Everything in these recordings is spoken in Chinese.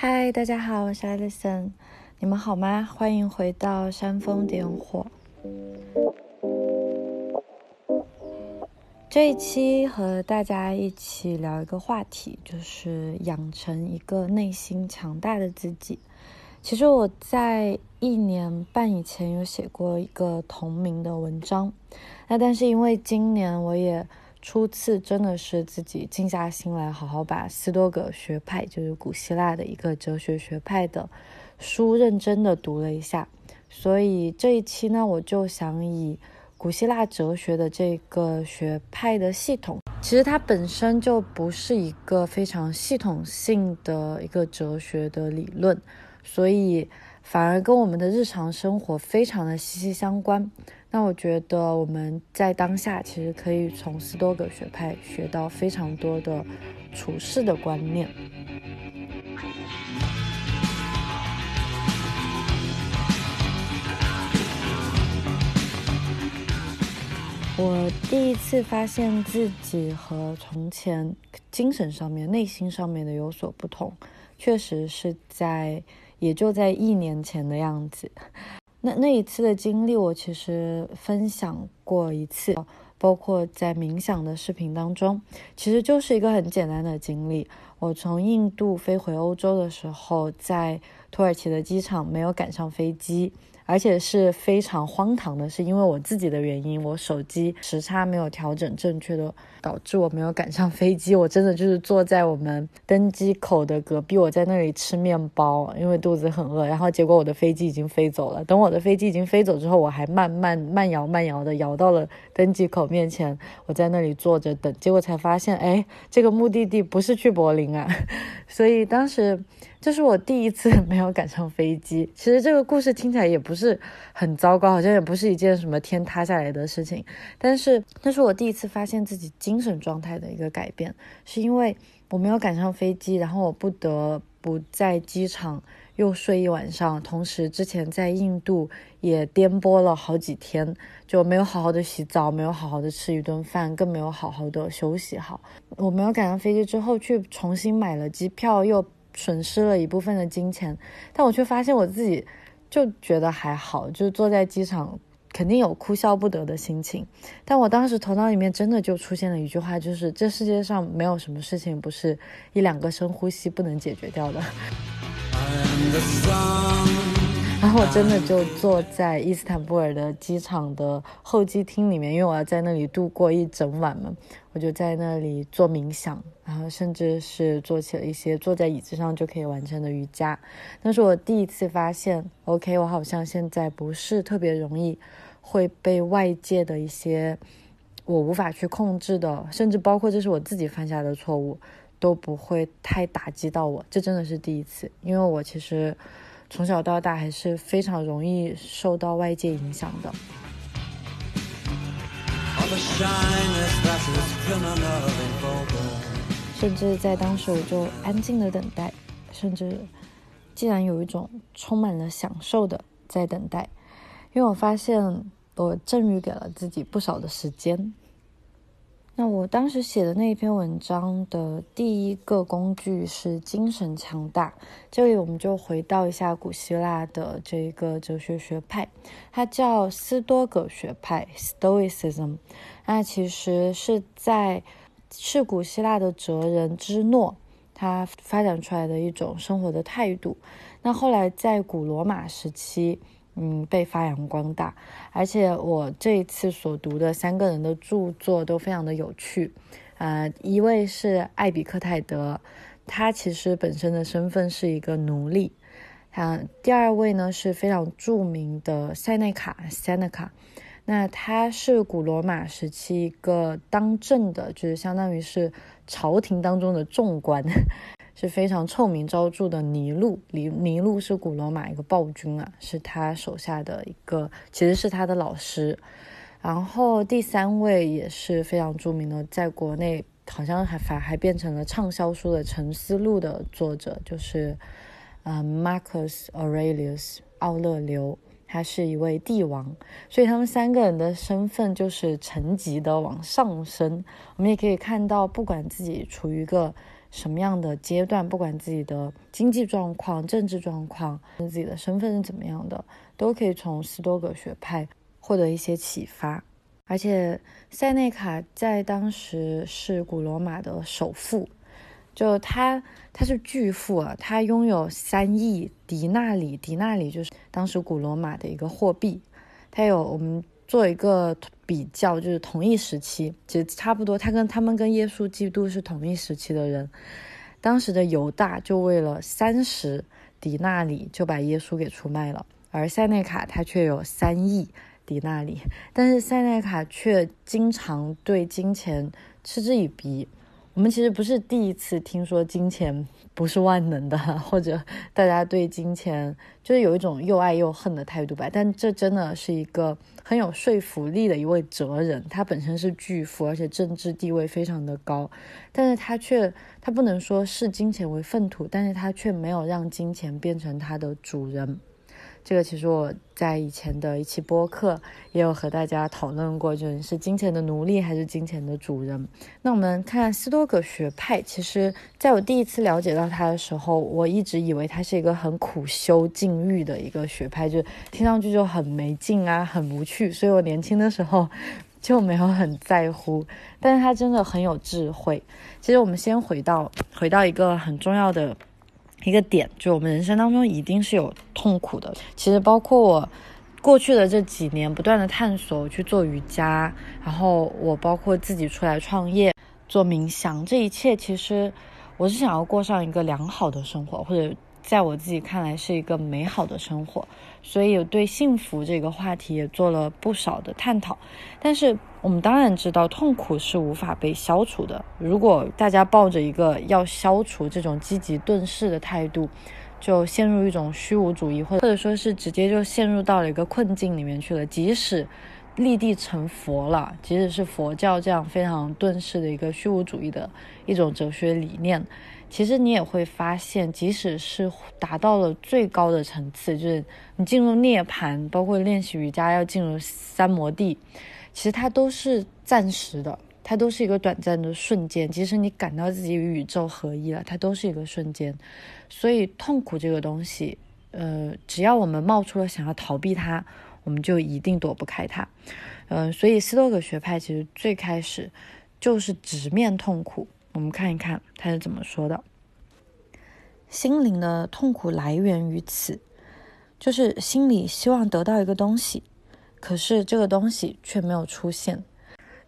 嗨，大家好，我是 Alison，你们好吗？欢迎回到煽风点火。这一期和大家一起聊一个话题，就是养成一个内心强大的自己。其实我在一年半以前有写过一个同名的文章，那但是因为今年我也初次真的是自己静下心来，好好把斯多葛学派，就是古希腊的一个哲学学派的书认真的读了一下，所以这一期呢，我就想以古希腊哲学的这个学派的系统，其实它本身就不是一个非常系统性的一个哲学的理论。所以反而跟我们的日常生活非常的息息相关。那我觉得我们在当下其实可以从斯多葛学派学到非常多的处事的观念。我第一次发现自己和从前精神上面、内心上面的有所不同，确实是在。也就在一年前的样子，那那一次的经历，我其实分享过一次，包括在冥想的视频当中，其实就是一个很简单的经历。我从印度飞回欧洲的时候，在土耳其的机场没有赶上飞机。而且是非常荒唐的，是因为我自己的原因，我手机时差没有调整正确的，导致我没有赶上飞机。我真的就是坐在我们登机口的隔壁，我在那里吃面包，因为肚子很饿。然后结果我的飞机已经飞走了。等我的飞机已经飞走之后，我还慢慢慢摇慢摇的摇到了登机口面前，我在那里坐着等。结果才发现，哎，这个目的地不是去柏林啊。所以当时。这是我第一次 没有赶上飞机。其实这个故事听起来也不是很糟糕，好像也不是一件什么天塌下来的事情。但是，那是我第一次发现自己精神状态的一个改变，是因为我没有赶上飞机，然后我不得不在机场又睡一晚上。同时，之前在印度也颠簸了好几天，就没有好好的洗澡，没有好好的吃一顿饭，更没有好好的休息好。我没有赶上飞机之后，去重新买了机票，又。损失了一部分的金钱，但我却发现我自己就觉得还好，就坐在机场肯定有哭笑不得的心情。但我当时头脑里面真的就出现了一句话，就是这世界上没有什么事情不是一两个深呼吸不能解决掉的。然后我真的就坐在伊斯坦布尔的机场的候机厅里面，因为我要在那里度过一整晚嘛，我就在那里做冥想，然后甚至是做起了一些坐在椅子上就可以完成的瑜伽。那是我第一次发现，OK，我好像现在不是特别容易会被外界的一些我无法去控制的，甚至包括这是我自己犯下的错误，都不会太打击到我。这真的是第一次，因为我其实。从小到大还是非常容易受到外界影响的，甚至在当时我就安静的等待，甚至竟然有一种充满了享受的在等待，因为我发现我赠予给了自己不少的时间。那我当时写的那一篇文章的第一个工具是精神强大。这里我们就回到一下古希腊的这一个哲学学派，它叫斯多葛学派 （Stoicism）。那其实是在是古希腊的哲人芝诺他发展出来的一种生活的态度。那后来在古罗马时期。嗯，被发扬光大，而且我这一次所读的三个人的著作都非常的有趣，呃，一位是艾比克泰德，他其实本身的身份是一个奴隶，啊，第二位呢是非常著名的塞内卡 （Seneca），那他是古罗马时期一个当政的，就是相当于是朝廷当中的重官。是非常臭名昭著的尼禄，尼尼禄是古罗马一个暴君啊，是他手下的一个，其实是他的老师。然后第三位也是非常著名的，在国内好像还反还变成了畅销书的《沉思录》的作者，就是呃 Marcus Aurelius 奥勒留，他是一位帝王，所以他们三个人的身份就是层级的往上升。我们也可以看到，不管自己处于一个什么样的阶段，不管自己的经济状况、政治状况、自己的身份是怎么样的，都可以从斯多葛学派获得一些启发。而且塞内卡在当时是古罗马的首富，就他他是巨富啊，他拥有三亿迪纳里，迪纳里就是当时古罗马的一个货币。他有我们做一个比较，就是同一时期，其实差不多，他跟他们跟耶稣基督是同一时期的人。当时的犹大就为了三十迪纳里就把耶稣给出卖了，而塞内卡他却有三亿。迪纳里，但是塞内卡却经常对金钱嗤之以鼻。我们其实不是第一次听说金钱不是万能的，或者大家对金钱就是有一种又爱又恨的态度吧。但这真的是一个很有说服力的一位哲人，他本身是巨富，而且政治地位非常的高，但是他却他不能说视金钱为粪土，但是他却没有让金钱变成他的主人。这个其实我在以前的一期播客也有和大家讨论过，就是金钱的奴隶还是金钱的主人。那我们看斯多葛学派，其实在我第一次了解到他的时候，我一直以为他是一个很苦修禁欲的一个学派，就听上去就很没劲啊，很无趣，所以我年轻的时候 就没有很在乎。但是他真的很有智慧。其实我们先回到回到一个很重要的。一个点，就我们人生当中一定是有痛苦的。其实包括我过去的这几年不断的探索，去做瑜伽，然后我包括自己出来创业，做冥想，这一切其实我是想要过上一个良好的生活，或者。在我自己看来是一个美好的生活，所以对幸福这个话题也做了不少的探讨。但是我们当然知道，痛苦是无法被消除的。如果大家抱着一个要消除这种积极遁世的态度，就陷入一种虚无主义，或者或者说是直接就陷入到了一个困境里面去了。即使立地成佛了，即使是佛教这样非常遁世的一个虚无主义的一种哲学理念。其实你也会发现，即使是达到了最高的层次，就是你进入涅槃，包括练习瑜伽要进入三摩地，其实它都是暂时的，它都是一个短暂的瞬间。即使你感到自己与宇宙合一了，它都是一个瞬间。所以痛苦这个东西，呃，只要我们冒出了想要逃避它，我们就一定躲不开它。嗯，所以斯多葛学派其实最开始就是直面痛苦。我们看一看他是怎么说的：心灵的痛苦来源于此，就是心里希望得到一个东西，可是这个东西却没有出现。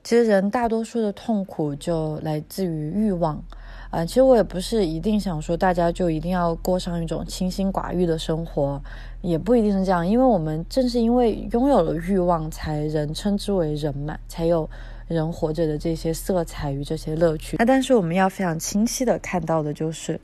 其实人大多数的痛苦就来自于欲望啊。其实我也不是一定想说大家就一定要过上一种清心寡欲的生活，也不一定是这样。因为我们正是因为拥有了欲望，才人称之为人嘛，才有。人活着的这些色彩与这些乐趣，那但是我们要非常清晰的看到的就是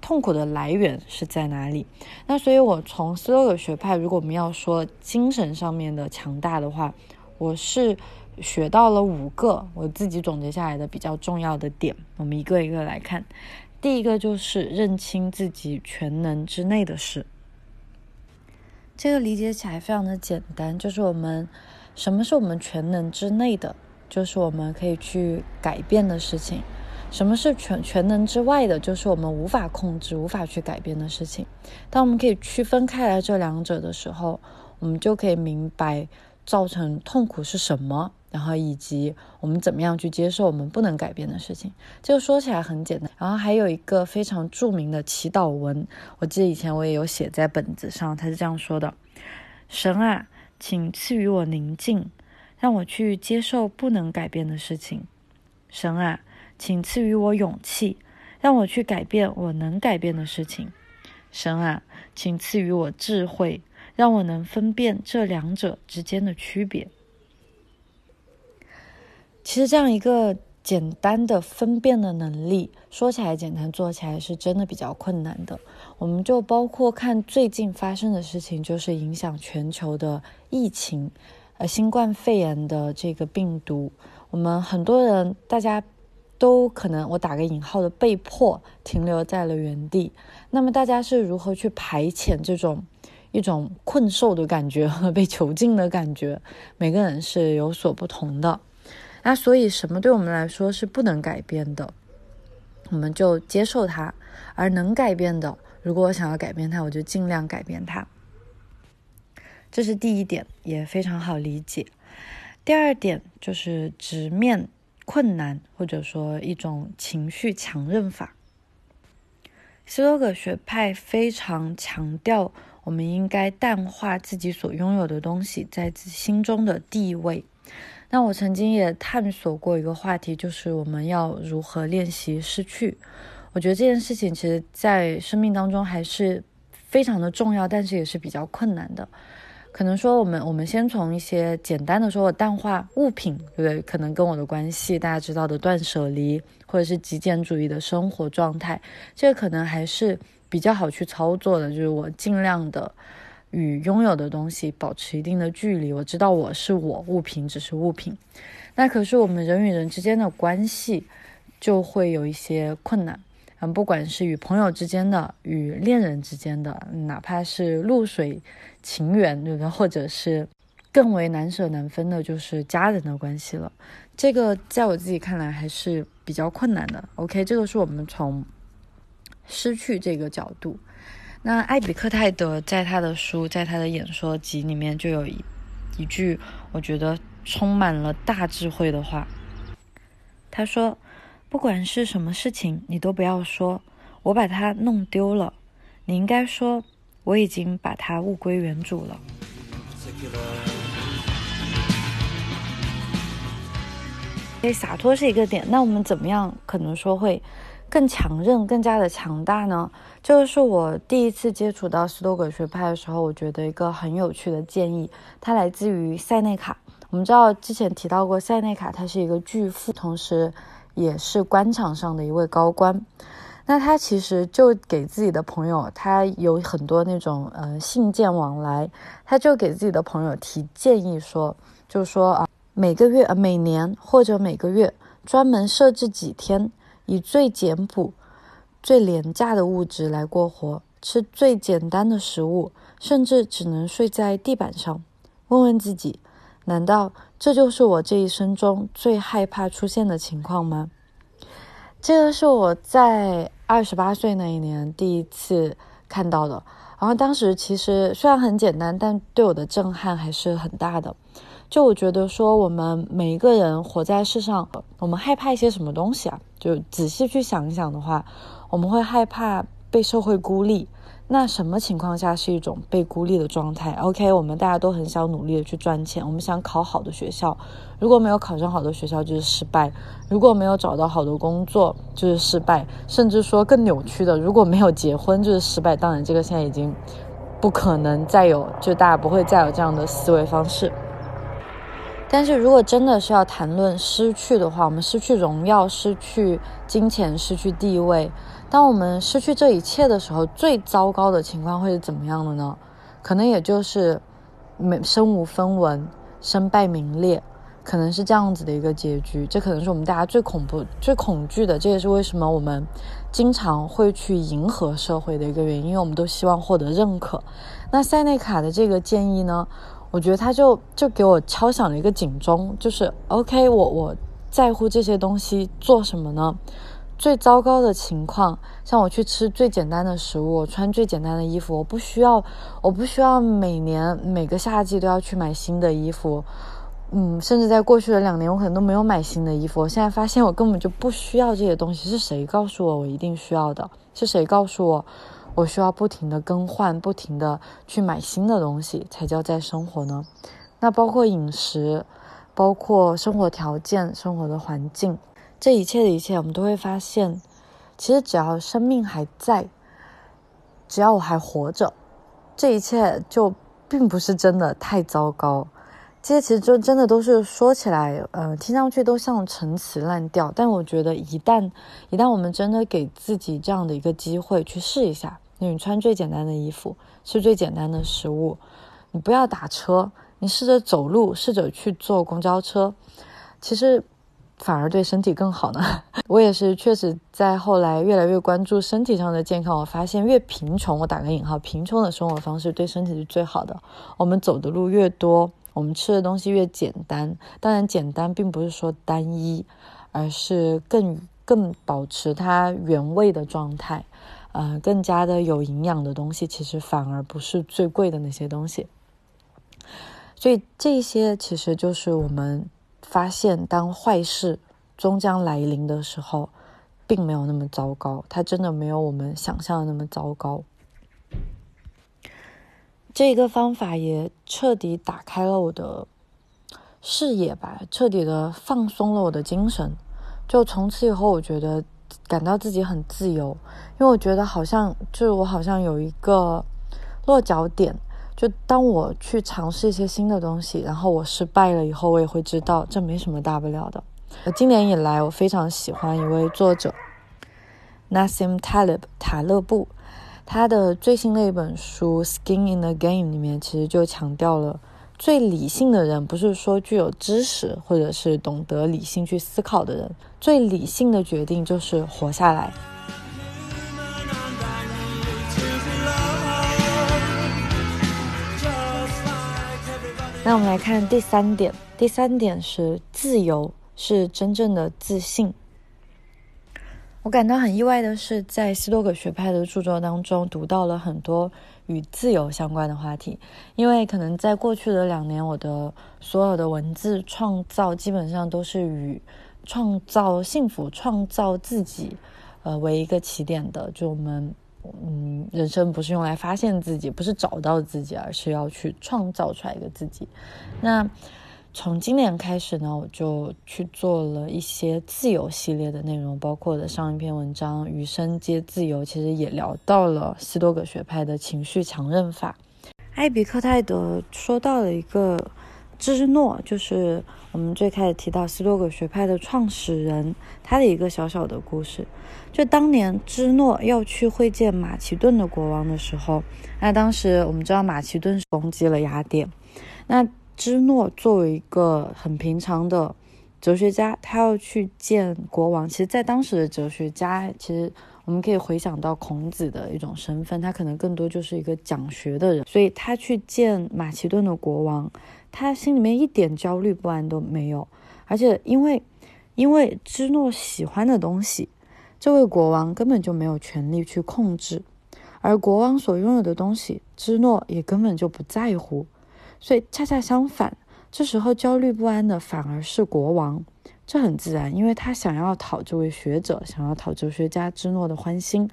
痛苦的来源是在哪里。那所以，我从斯多葛学派，如果我们要说精神上面的强大的话，我是学到了五个我自己总结下来的比较重要的点。我们一个一个来看。第一个就是认清自己全能之内的事。这个理解起来非常的简单，就是我们什么是我们全能之内的。就是我们可以去改变的事情，什么是全全能之外的？就是我们无法控制、无法去改变的事情。当我们可以区分开来这两者的时候，我们就可以明白造成痛苦是什么，然后以及我们怎么样去接受我们不能改变的事情。这个说起来很简单。然后还有一个非常著名的祈祷文，我记得以前我也有写在本子上，他是这样说的：“神啊，请赐予我宁静。”让我去接受不能改变的事情，神啊，请赐予我勇气，让我去改变我能改变的事情。神啊，请赐予我智慧，让我能分辨这两者之间的区别。其实，这样一个简单的分辨的能力，说起来简单，做起来是真的比较困难的。我们就包括看最近发生的事情，就是影响全球的疫情。呃，新冠肺炎的这个病毒，我们很多人大家都可能，我打个引号的被迫停留在了原地。那么大家是如何去排遣这种一种困兽的感觉和被囚禁的感觉？每个人是有所不同的。那所以什么对我们来说是不能改变的？我们就接受它；而能改变的，如果我想要改变它，我就尽量改变它。这是第一点，也非常好理解。第二点就是直面困难，或者说一种情绪强韧法。斯多葛学派非常强调，我们应该淡化自己所拥有的东西在自己心中的地位。那我曾经也探索过一个话题，就是我们要如何练习失去。我觉得这件事情其实，在生命当中还是非常的重要，但是也是比较困难的。可能说，我们我们先从一些简单的说，我淡化物品，对不对？可能跟我的关系，大家知道的断舍离，或者是极简主义的生活状态，这个可能还是比较好去操作的。就是我尽量的与拥有的东西保持一定的距离。我知道我是我，物品只是物品。那可是我们人与人之间的关系就会有一些困难。嗯，不管是与朋友之间的，与恋人之间的，哪怕是露水情缘，对不对？或者是更为难舍难分的，就是家人的关系了。这个在我自己看来还是比较困难的。OK，这个是我们从失去这个角度。那艾比克泰德在他的书，在他的演说集里面就有一一句，我觉得充满了大智慧的话。他说。不管是什么事情，你都不要说“我把它弄丢了”，你应该说“我已经把它物归原主了”。所以洒脱是一个点。那我们怎么样可能说会更强韧、更加的强大呢？这个是我第一次接触到斯多葛学派的时候，我觉得一个很有趣的建议。它来自于塞内卡。我们知道之前提到过，塞内卡他是一个巨富，同时。也是官场上的一位高官，那他其实就给自己的朋友，他有很多那种呃信件往来，他就给自己的朋友提建议说，就是说啊，每个月、呃每年或者每个月，专门设置几天，以最简朴、最廉价的物质来过活，吃最简单的食物，甚至只能睡在地板上。问问自己。难道这就是我这一生中最害怕出现的情况吗？这个是我在二十八岁那一年第一次看到的。然后当时其实虽然很简单，但对我的震撼还是很大的。就我觉得说，我们每一个人活在世上，我们害怕一些什么东西啊？就仔细去想一想的话，我们会害怕被社会孤立。那什么情况下是一种被孤立的状态？OK，我们大家都很想努力的去赚钱，我们想考好的学校，如果没有考上好的学校就是失败，如果没有找到好的工作就是失败，甚至说更扭曲的，如果没有结婚就是失败。当然，这个现在已经不可能再有，就大家不会再有这样的思维方式。但是如果真的是要谈论失去的话，我们失去荣耀，失去金钱，失去地位。当我们失去这一切的时候，最糟糕的情况会是怎么样的呢？可能也就是没身无分文、身败名裂，可能是这样子的一个结局。这可能是我们大家最恐怖、最恐惧的。这也是为什么我们经常会去迎合社会的一个原因，因为我们都希望获得认可。那塞内卡的这个建议呢，我觉得他就就给我敲响了一个警钟，就是 OK，我我在乎这些东西做什么呢？最糟糕的情况，像我去吃最简单的食物，我穿最简单的衣服，我不需要，我不需要每年每个夏季都要去买新的衣服，嗯，甚至在过去的两年，我可能都没有买新的衣服。我现在发现，我根本就不需要这些东西。是谁告诉我我一定需要的？是谁告诉我我需要不停的更换，不停的去买新的东西才叫在生活呢？那包括饮食，包括生活条件、生活的环境。这一切的一切，我们都会发现，其实只要生命还在，只要我还活着，这一切就并不是真的太糟糕。这些其实就真的都是说起来，呃，听上去都像陈词滥调。但我觉得，一旦一旦我们真的给自己这样的一个机会去试一下，你穿最简单的衣服，吃最简单的食物，你不要打车，你试着走路，试着去坐公交车，其实。反而对身体更好呢。我也是，确实在后来越来越关注身体上的健康。我发现，越贫穷，我打个引号，贫穷的生活方式对身体是最好的。我们走的路越多，我们吃的东西越简单。当然，简单并不是说单一，而是更更保持它原味的状态，呃，更加的有营养的东西，其实反而不是最贵的那些东西。所以这些其实就是我们发现，当坏事终将来临的时候，并没有那么糟糕，它真的没有我们想象的那么糟糕。这个方法也彻底打开了我的视野吧，彻底的放松了我的精神。就从此以后，我觉得感到自己很自由，因为我觉得好像就是我好像有一个落脚点。就当我去尝试一些新的东西，然后我失败了以后，我也会知道这没什么大不了的。今年以来，我非常喜欢一位作者，Nassim Taleb 塔勒布。他的最新的一本书《Skin in the Game》里面，其实就强调了，最理性的人不是说具有知识或者是懂得理性去思考的人，最理性的决定就是活下来。那我们来看第三点，第三点是自由是真正的自信。我感到很意外的是，在斯多葛学派的著作当中读到了很多与自由相关的话题。因为可能在过去的两年，我的所有的文字创造基本上都是与创造幸福、创造自己，呃，为一个起点的。就我们，嗯，人生不是用来发现自己，不是找到自己，而是要去创造出来一个自己。那。从今年开始呢，我就去做了一些自由系列的内容，包括我的上一篇文章《余生皆自由》，其实也聊到了斯多葛学派的情绪强韧法。艾比克泰德说到了一个芝诺，就是我们最开始提到斯多葛学派的创始人，他的一个小小的故事。就当年芝诺要去会见马其顿的国王的时候，那当时我们知道马其顿是攻击了雅典，那。芝诺作为一个很平常的哲学家，他要去见国王。其实，在当时的哲学家，其实我们可以回想到孔子的一种身份，他可能更多就是一个讲学的人。所以他去见马其顿的国王，他心里面一点焦虑不安都没有。而且，因为因为芝诺喜欢的东西，这位国王根本就没有权利去控制，而国王所拥有的东西，芝诺也根本就不在乎。所以恰恰相反，这时候焦虑不安的反而是国王，这很自然，因为他想要讨这位学者、想要讨哲学家芝诺的欢心。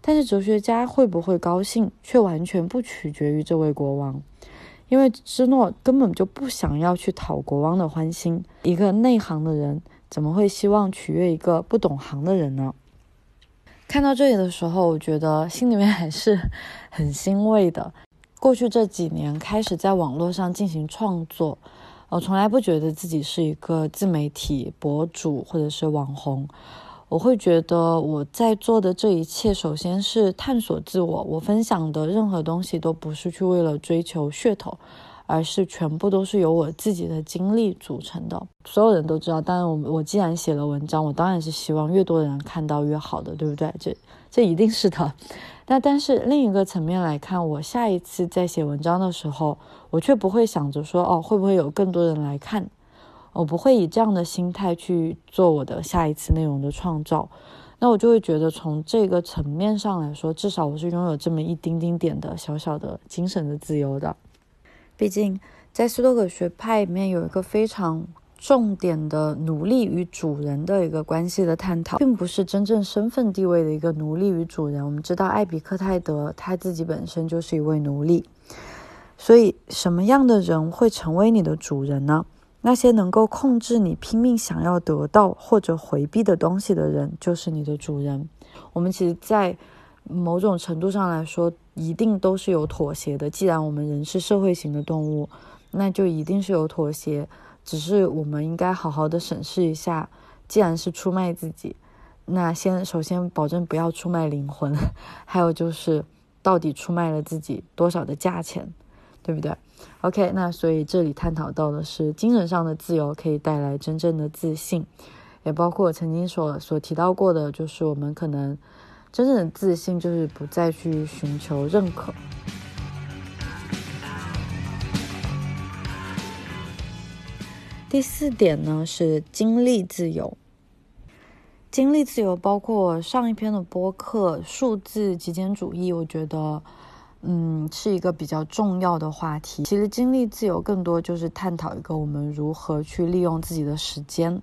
但是哲学家会不会高兴，却完全不取决于这位国王，因为芝诺根本就不想要去讨国王的欢心。一个内行的人怎么会希望取悦一个不懂行的人呢？看到这里的时候，我觉得心里面还是 很欣慰的。过去这几年开始在网络上进行创作，我从来不觉得自己是一个自媒体博主或者是网红。我会觉得我在做的这一切，首先是探索自我。我分享的任何东西都不是去为了追求噱头，而是全部都是由我自己的经历组成的。所有人都知道，当然我我既然写了文章，我当然是希望越多人看到越好的，对不对？这这一定是的。那但是另一个层面来看，我下一次在写文章的时候，我却不会想着说哦，会不会有更多人来看？我不会以这样的心态去做我的下一次内容的创造。那我就会觉得，从这个层面上来说，至少我是拥有这么一丁丁点的小小的精神的自由的。毕竟，在斯多葛学派里面有一个非常。重点的奴隶与主人的一个关系的探讨，并不是真正身份地位的一个奴隶与主人。我们知道，艾比克泰德他自己本身就是一位奴隶，所以什么样的人会成为你的主人呢？那些能够控制你拼命想要得到或者回避的东西的人，就是你的主人。我们其实，在某种程度上来说，一定都是有妥协的。既然我们人是社会型的动物，那就一定是有妥协。只是我们应该好好的审视一下，既然是出卖自己，那先首先保证不要出卖灵魂，还有就是到底出卖了自己多少的价钱，对不对？OK，那所以这里探讨到的是精神上的自由可以带来真正的自信，也包括我曾经所所提到过的，就是我们可能真正的自信就是不再去寻求认可。第四点呢是精力自由。精力自由包括上一篇的播客数字极简主义，我觉得，嗯，是一个比较重要的话题。其实精力自由更多就是探讨一个我们如何去利用自己的时间。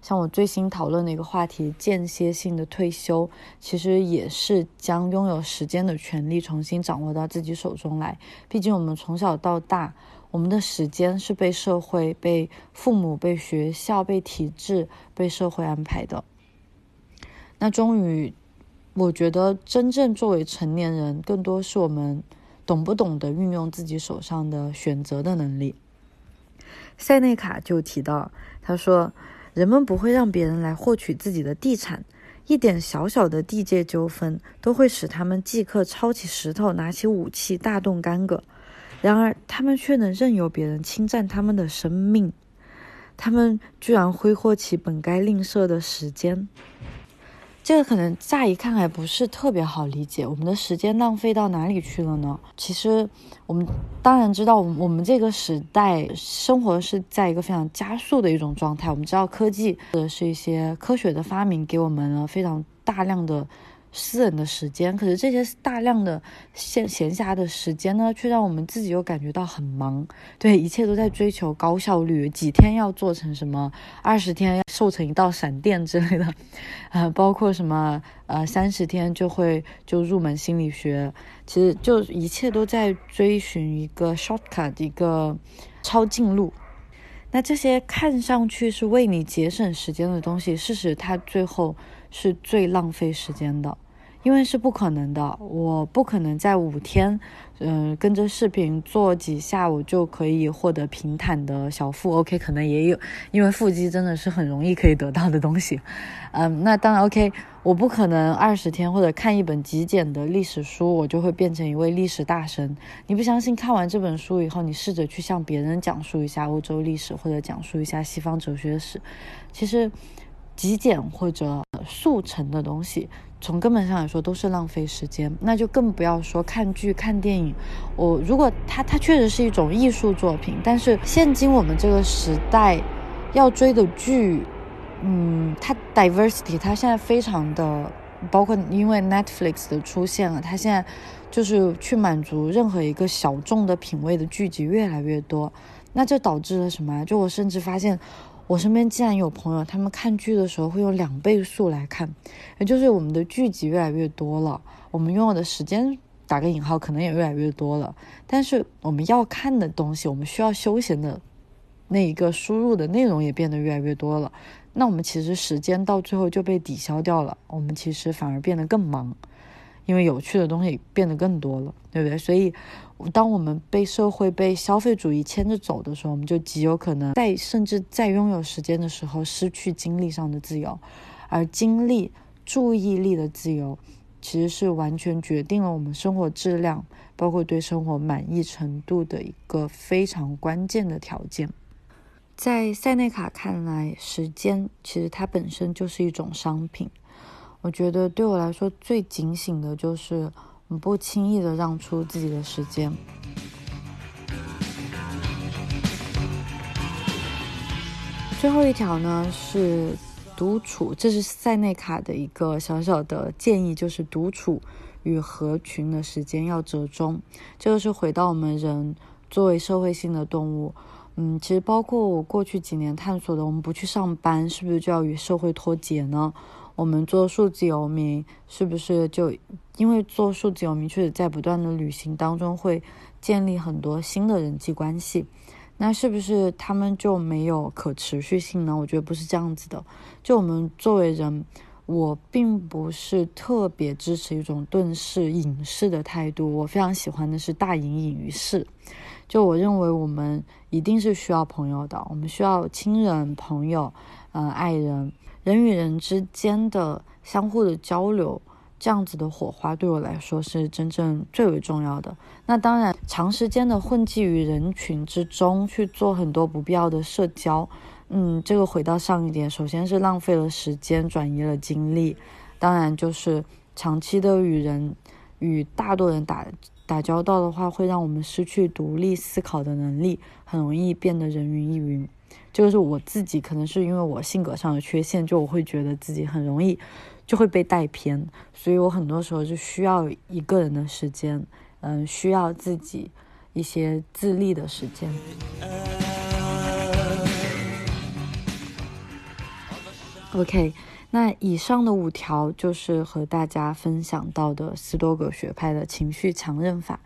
像我最新讨论的一个话题，间歇性的退休，其实也是将拥有时间的权利重新掌握到自己手中来。毕竟我们从小到大，我们的时间是被社会、被父母、被学校、被体制、被社会安排的。那终于，我觉得真正作为成年人，更多是我们懂不懂得运用自己手上的选择的能力。塞内卡就提到，他说。人们不会让别人来获取自己的地产，一点小小的地界纠纷都会使他们即刻抄起石头，拿起武器，大动干戈。然而，他们却能任由别人侵占他们的生命，他们居然挥霍起本该吝啬的时间。这个可能乍一看还不是特别好理解，我们的时间浪费到哪里去了呢？其实，我们当然知道，我们这个时代生活是在一个非常加速的一种状态。我们知道，科技或者是一些科学的发明，给我们了非常大量的。私人的时间，可是这些大量的闲闲暇的时间呢，却让我们自己又感觉到很忙。对，一切都在追求高效率，几天要做成什么，二十天要瘦成一道闪电之类的，啊，包括什么呃三十天就会就入门心理学，其实就一切都在追寻一个 shortcut，一个抄近路。那这些看上去是为你节省时间的东西，事实它最后。是最浪费时间的，因为是不可能的。我不可能在五天，嗯，跟着视频做几下，我就可以获得平坦的小腹。OK，可能也有，因为腹肌真的是很容易可以得到的东西。嗯，那当然 OK，我不可能二十天或者看一本极简的历史书，我就会变成一位历史大神。你不相信？看完这本书以后，你试着去向别人讲述一下欧洲历史，或者讲述一下西方哲学史。其实。极简或者速成的东西，从根本上来说都是浪费时间。那就更不要说看剧、看电影。我如果它它确实是一种艺术作品，但是现今我们这个时代要追的剧，嗯，它 diversity 它现在非常的，包括因为 Netflix 的出现了，它现在就是去满足任何一个小众的品味的剧集越来越多。那这导致了什么？就我甚至发现。我身边竟然有朋友，他们看剧的时候会用两倍速来看，也就是我们的剧集越来越多了，我们拥有的时间打个引号可能也越来越多了，但是我们要看的东西，我们需要休闲的那一个输入的内容也变得越来越多了，那我们其实时间到最后就被抵消掉了，我们其实反而变得更忙。因为有趣的东西变得更多了，对不对？所以，当我们被社会、被消费主义牵着走的时候，我们就极有可能在甚至在拥有时间的时候失去精力上的自由，而精力、注意力的自由，其实是完全决定了我们生活质量，包括对生活满意程度的一个非常关键的条件。在塞内卡看来，时间其实它本身就是一种商品。我觉得对我来说最警醒的就是，不轻易的让出自己的时间。最后一条呢是独处，这是塞内卡的一个小小的建议，就是独处与合群的时间要折中。这个是回到我们人作为社会性的动物，嗯，其实包括我过去几年探索的，我们不去上班，是不是就要与社会脱节呢？我们做数字游民，是不是就因为做数字游民，确实在不断的旅行当中会建立很多新的人际关系？那是不是他们就没有可持续性呢？我觉得不是这样子的。就我们作为人，我并不是特别支持一种遁世隐士的态度。我非常喜欢的是大隐隐于市。就我认为，我们一定是需要朋友的，我们需要亲人、朋友、嗯，爱人。人与人之间的相互的交流，这样子的火花对我来说是真正最为重要的。那当然，长时间的混迹于人群之中去做很多不必要的社交，嗯，这个回到上一点，首先是浪费了时间，转移了精力。当然，就是长期的与人与大多人打打交道的话，会让我们失去独立思考的能力，很容易变得人云亦云。这个是我自己，可能是因为我性格上的缺陷，就我会觉得自己很容易就会被带偏，所以我很多时候就需要一个人的时间，嗯，需要自己一些自立的时间。OK，那以上的五条就是和大家分享到的斯多葛学派的情绪强韧法，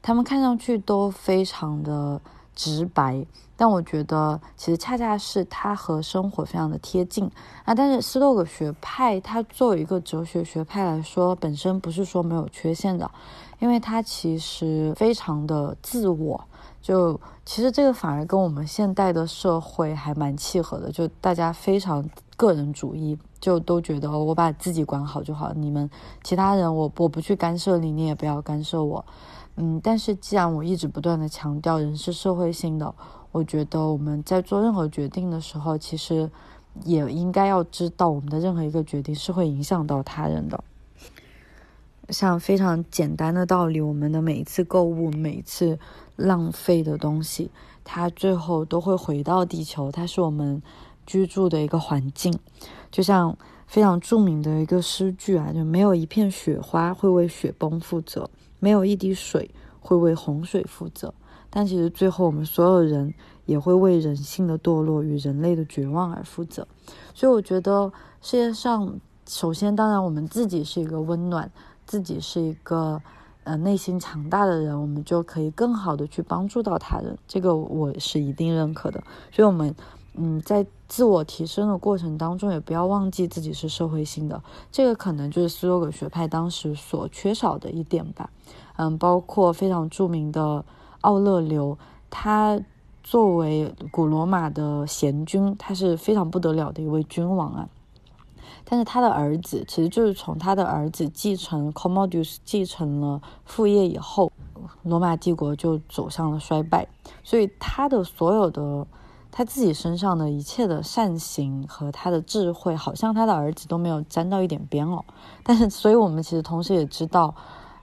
他们看上去都非常的直白。但我觉得，其实恰恰是它和生活非常的贴近啊。但是斯多葛学派，它作为一个哲学学派来说，本身不是说没有缺陷的，因为它其实非常的自我。就其实这个反而跟我们现代的社会还蛮契合的，就大家非常个人主义，就都觉得我把自己管好就好，你们其他人我我不去干涉你，你也不要干涉我。嗯，但是既然我一直不断的强调人是社会性的。我觉得我们在做任何决定的时候，其实也应该要知道，我们的任何一个决定是会影响到他人的。像非常简单的道理，我们的每一次购物，每一次浪费的东西，它最后都会回到地球，它是我们居住的一个环境。就像非常著名的一个诗句啊，就没有一片雪花会为雪崩负责，没有一滴水会为洪水负责。但其实最后，我们所有人也会为人性的堕落与人类的绝望而负责。所以，我觉得世界上，首先，当然，我们自己是一个温暖，自己是一个呃内心强大的人，我们就可以更好的去帮助到他人。这个我是一定认可的。所以，我们嗯，在自我提升的过程当中，也不要忘记自己是社会性的。这个可能就是斯多葛学派当时所缺少的一点吧。嗯，包括非常著名的。奥勒留，他作为古罗马的贤君，他是非常不得了的一位君王啊。但是他的儿子，其实就是从他的儿子继承 Commodus 继承了父业以后，罗马帝国就走向了衰败。所以他的所有的他自己身上的一切的善行和他的智慧，好像他的儿子都没有沾到一点边哦。但是，所以我们其实同时也知道，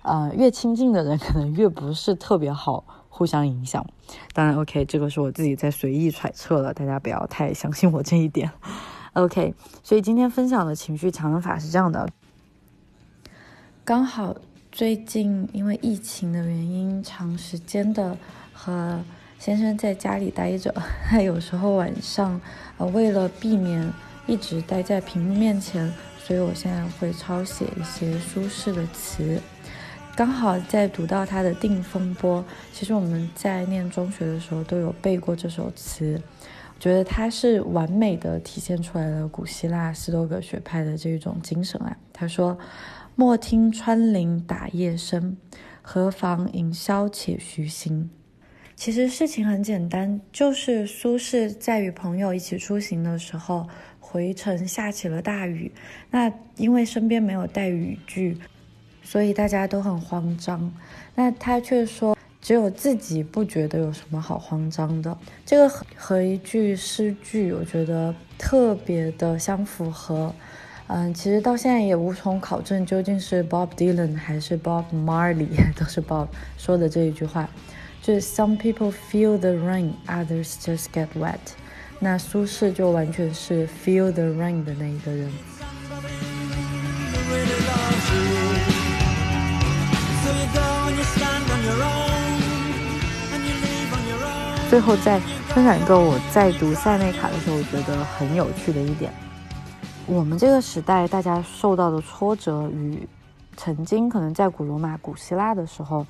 呃，越亲近的人可能越不是特别好。互相影响，当然，OK，这个是我自己在随意揣测了，大家不要太相信我这一点。OK，所以今天分享的情绪强韧法是这样的。刚好最近因为疫情的原因，长时间的和先生在家里待着，他有时候晚上，呃，为了避免一直待在屏幕面前，所以我现在会抄写一些舒适的词。刚好在读到他的《定风波》，其实我们在念中学的时候都有背过这首词。觉得它是完美的体现出来了古希腊斯多葛学派的这种精神啊。他说：“莫听穿林打叶声，何妨吟啸且徐行。”其实事情很简单，就是苏轼在与朋友一起出行的时候，回程下起了大雨。那因为身边没有带雨具。所以大家都很慌张，那他却说只有自己不觉得有什么好慌张的。这个和一句诗句，我觉得特别的相符合。嗯，其实到现在也无从考证究竟是 Bob Dylan 还是 Bob Marley，都是 Bob 说的这一句话，就是 Some people feel the rain, others just get wet。那苏轼就完全是 feel the rain 的那一个人。最后再分享一个我在读塞内卡的时候，我觉得很有趣的一点：我们这个时代大家受到的挫折与曾经可能在古罗马、古希腊的时候，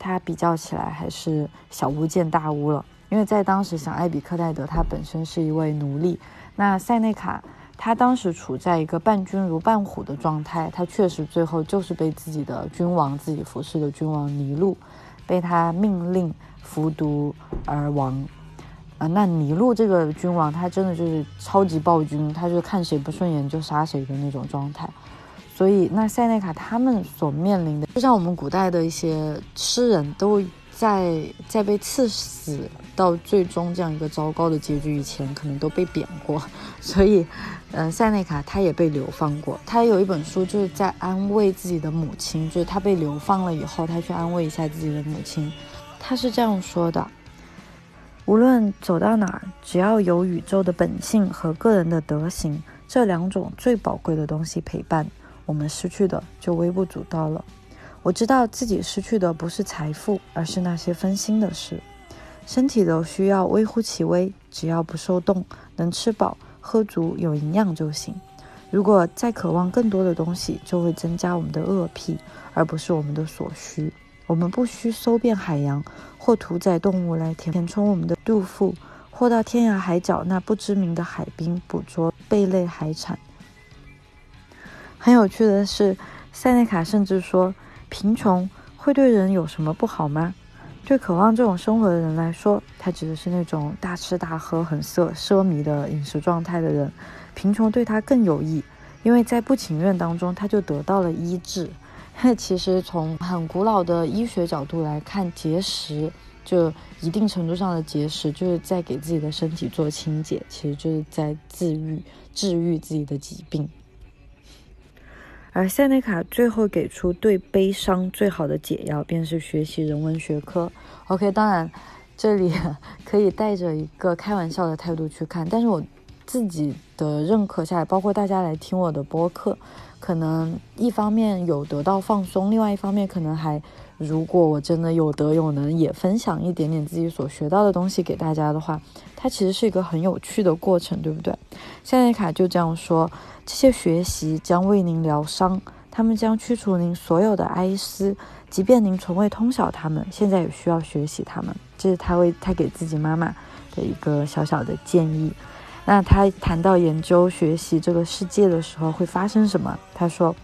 它比较起来还是小巫见大巫了。因为在当时，像艾比克泰德他本身是一位奴隶，那塞内卡他当时处在一个伴君如伴虎的状态，他确实最后就是被自己的君王、自己服侍的君王尼禄。被他命令服毒而亡，啊，那尼禄这个君王，他真的就是超级暴君，他就看谁不顺眼就杀谁的那种状态。所以，那塞内卡他们所面临的，就像我们古代的一些诗人都在在被刺死到最终这样一个糟糕的结局以前，可能都被贬过，所以，嗯，塞内卡他也被流放过。他有一本书就是在安慰自己的母亲，就是他被流放了以后，他去安慰一下自己的母亲。他是这样说的：无论走到哪儿，只要有宇宙的本性和个人的德行这两种最宝贵的东西陪伴，我们失去的就微不足道了。我知道自己失去的不是财富，而是那些分心的事。身体的需要微乎其微，只要不受冻，能吃饱、喝足、有营养就行。如果再渴望更多的东西，就会增加我们的恶癖，而不是我们的所需。我们不需搜遍海洋或屠宰动物来填充我们的肚腹，或到天涯海角那不知名的海滨捕捉贝类海产。很有趣的是，塞内卡甚至说。贫穷会对人有什么不好吗？对渴望这种生活的人来说，他指的是那种大吃大喝、很奢奢靡的饮食状态的人。贫穷对他更有益，因为在不情愿当中，他就得到了医治。其实从很古老的医学角度来看，节食就一定程度上的节食，就是在给自己的身体做清洁，其实就是在治愈、治愈自己的疾病。而塞内卡最后给出对悲伤最好的解药，便是学习人文学科。OK，当然，这里 可以带着一个开玩笑的态度去看，但是我自己的认可下来，包括大家来听我的播客，可能一方面有得到放松，另外一方面可能还，如果我真的有德有能，也分享一点点自己所学到的东西给大家的话，它其实是一个很有趣的过程，对不对？夏内卡就这样说。这些学习将为您疗伤，他们将驱除您所有的哀思，即便您从未通晓他们，现在也需要学习他们。这是他为他给自己妈妈的一个小小的建议。那他谈到研究学习这个世界的时候会发生什么？他说：“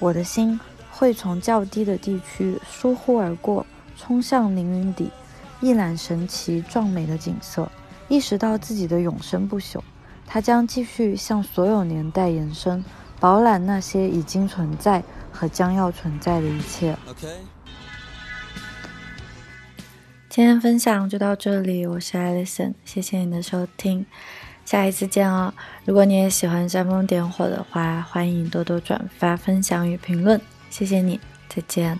我的心会从较低的地区疏忽而过，冲向凌云底，一览神奇壮美的景色，意识到自己的永生不朽。”它将继续向所有年代延伸，饱览那些已经存在和将要存在的一切。今天分享就到这里，我是 Alison，谢谢你的收听，下一次见哦！如果你也喜欢煽风点火的话，欢迎多多转发、分享与评论，谢谢你，再见。